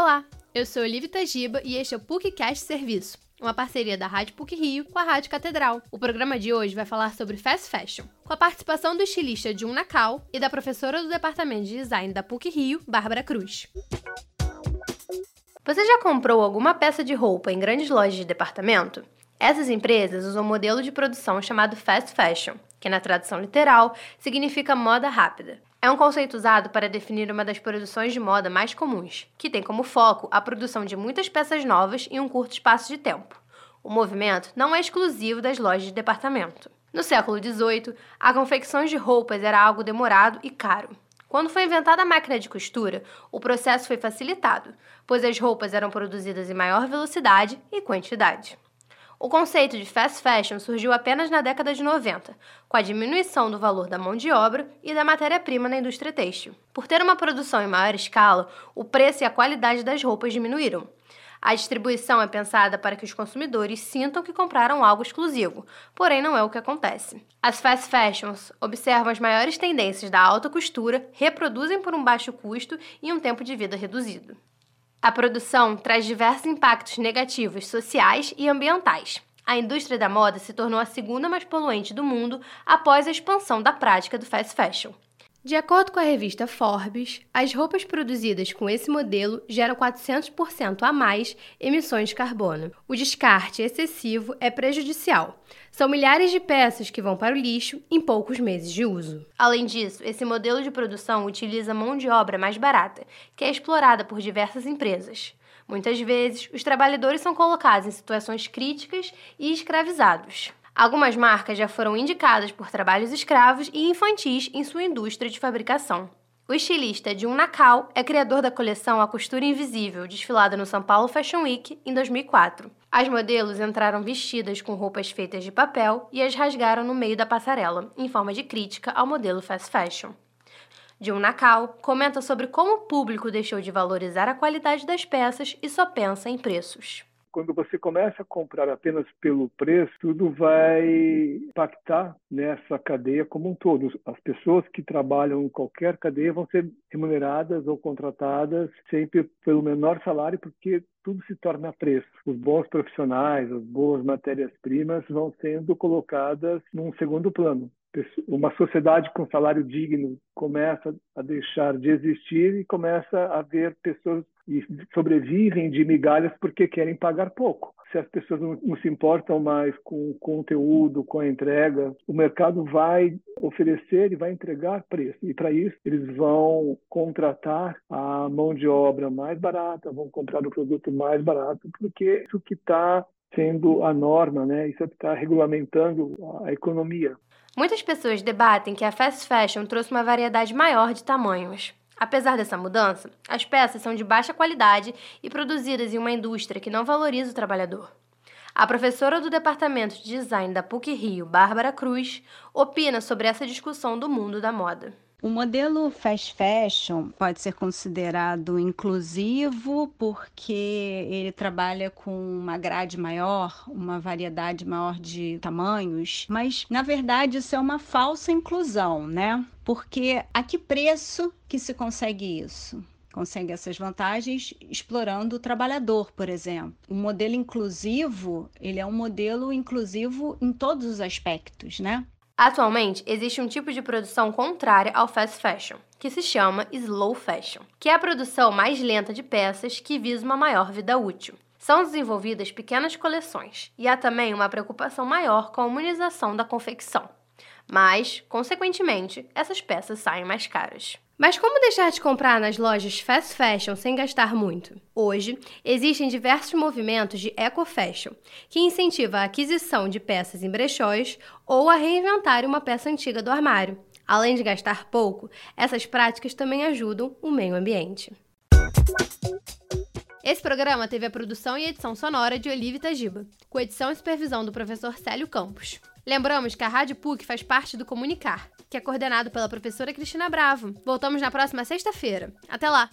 Olá, eu sou Olivia Tajiba e este é o PUCcast Serviço, uma parceria da Rádio PUC Rio com a Rádio Catedral. O programa de hoje vai falar sobre fast fashion, com a participação do estilista Jun Nakal e da professora do Departamento de Design da PUC Rio, Bárbara Cruz. Você já comprou alguma peça de roupa em grandes lojas de departamento? Essas empresas usam um modelo de produção chamado fast fashion, que na tradução literal significa moda rápida. É um conceito usado para definir uma das produções de moda mais comuns, que tem como foco a produção de muitas peças novas em um curto espaço de tempo. O movimento não é exclusivo das lojas de departamento. No século XVIII, a confecção de roupas era algo demorado e caro. Quando foi inventada a máquina de costura, o processo foi facilitado, pois as roupas eram produzidas em maior velocidade e quantidade. O conceito de fast fashion surgiu apenas na década de 90, com a diminuição do valor da mão de obra e da matéria-prima na indústria têxtil. Por ter uma produção em maior escala, o preço e a qualidade das roupas diminuíram. A distribuição é pensada para que os consumidores sintam que compraram algo exclusivo, porém não é o que acontece. As fast fashions observam as maiores tendências da alta costura, reproduzem por um baixo custo e um tempo de vida reduzido. A produção traz diversos impactos negativos sociais e ambientais. A indústria da moda se tornou a segunda mais poluente do mundo após a expansão da prática do fast fashion. De acordo com a revista Forbes, as roupas produzidas com esse modelo geram 400% a mais emissões de carbono. O descarte excessivo é prejudicial. São milhares de peças que vão para o lixo em poucos meses de uso. Além disso, esse modelo de produção utiliza mão de obra mais barata, que é explorada por diversas empresas. Muitas vezes, os trabalhadores são colocados em situações críticas e escravizados. Algumas marcas já foram indicadas por trabalhos escravos e infantis em sua indústria de fabricação. O estilista Jun Nakal é criador da coleção A Costura Invisível, desfilada no São Paulo Fashion Week em 2004. As modelos entraram vestidas com roupas feitas de papel e as rasgaram no meio da passarela, em forma de crítica ao modelo fast fashion. Jun Nakal comenta sobre como o público deixou de valorizar a qualidade das peças e só pensa em preços quando você começa a comprar apenas pelo preço, tudo vai impactar nessa cadeia como um todo. As pessoas que trabalham em qualquer cadeia vão ser remuneradas ou contratadas sempre pelo menor salário, porque tudo se torna preço. Os bons profissionais, as boas matérias-primas vão sendo colocadas num segundo plano uma sociedade com salário digno começa a deixar de existir e começa a ver pessoas e sobrevivem de migalhas porque querem pagar pouco. Se as pessoas não, não, se importam mais com o conteúdo, com a entrega, o mercado vai oferecer e vai entregar preço. E para isso, eles vão contratar a mão de obra mais barata, vão comprar o produto mais barato, porque isso que está sendo a norma, né? Isso é que está regulamentando a economia. Muitas pessoas debatem que a fast fashion trouxe uma variedade maior de tamanhos. Apesar dessa mudança, as peças são de baixa qualidade e produzidas em uma indústria que não valoriza o trabalhador. A professora do Departamento de Design da PUC Rio, Bárbara Cruz, opina sobre essa discussão do mundo da moda. O modelo fast fashion pode ser considerado inclusivo porque ele trabalha com uma grade maior, uma variedade maior de tamanhos, mas na verdade isso é uma falsa inclusão, né? Porque a que preço que se consegue isso? consegue essas vantagens explorando o trabalhador, por exemplo. O modelo inclusivo, ele é um modelo inclusivo em todos os aspectos, né? Atualmente, existe um tipo de produção contrária ao fast fashion, que se chama slow fashion, que é a produção mais lenta de peças que visa uma maior vida útil. São desenvolvidas pequenas coleções e há também uma preocupação maior com a humanização da confecção. Mas, consequentemente, essas peças saem mais caras. Mas como deixar de comprar nas lojas fast fashion sem gastar muito? Hoje, existem diversos movimentos de eco fashion, que incentivam a aquisição de peças em brechóis ou a reinventar uma peça antiga do armário. Além de gastar pouco, essas práticas também ajudam o meio ambiente. Esse programa teve a produção e edição sonora de Olivia Tajiba, com edição e supervisão do professor Célio Campos. Lembramos que a Rádio PUC faz parte do Comunicar, que é coordenado pela professora Cristina Bravo. Voltamos na próxima sexta-feira. Até lá!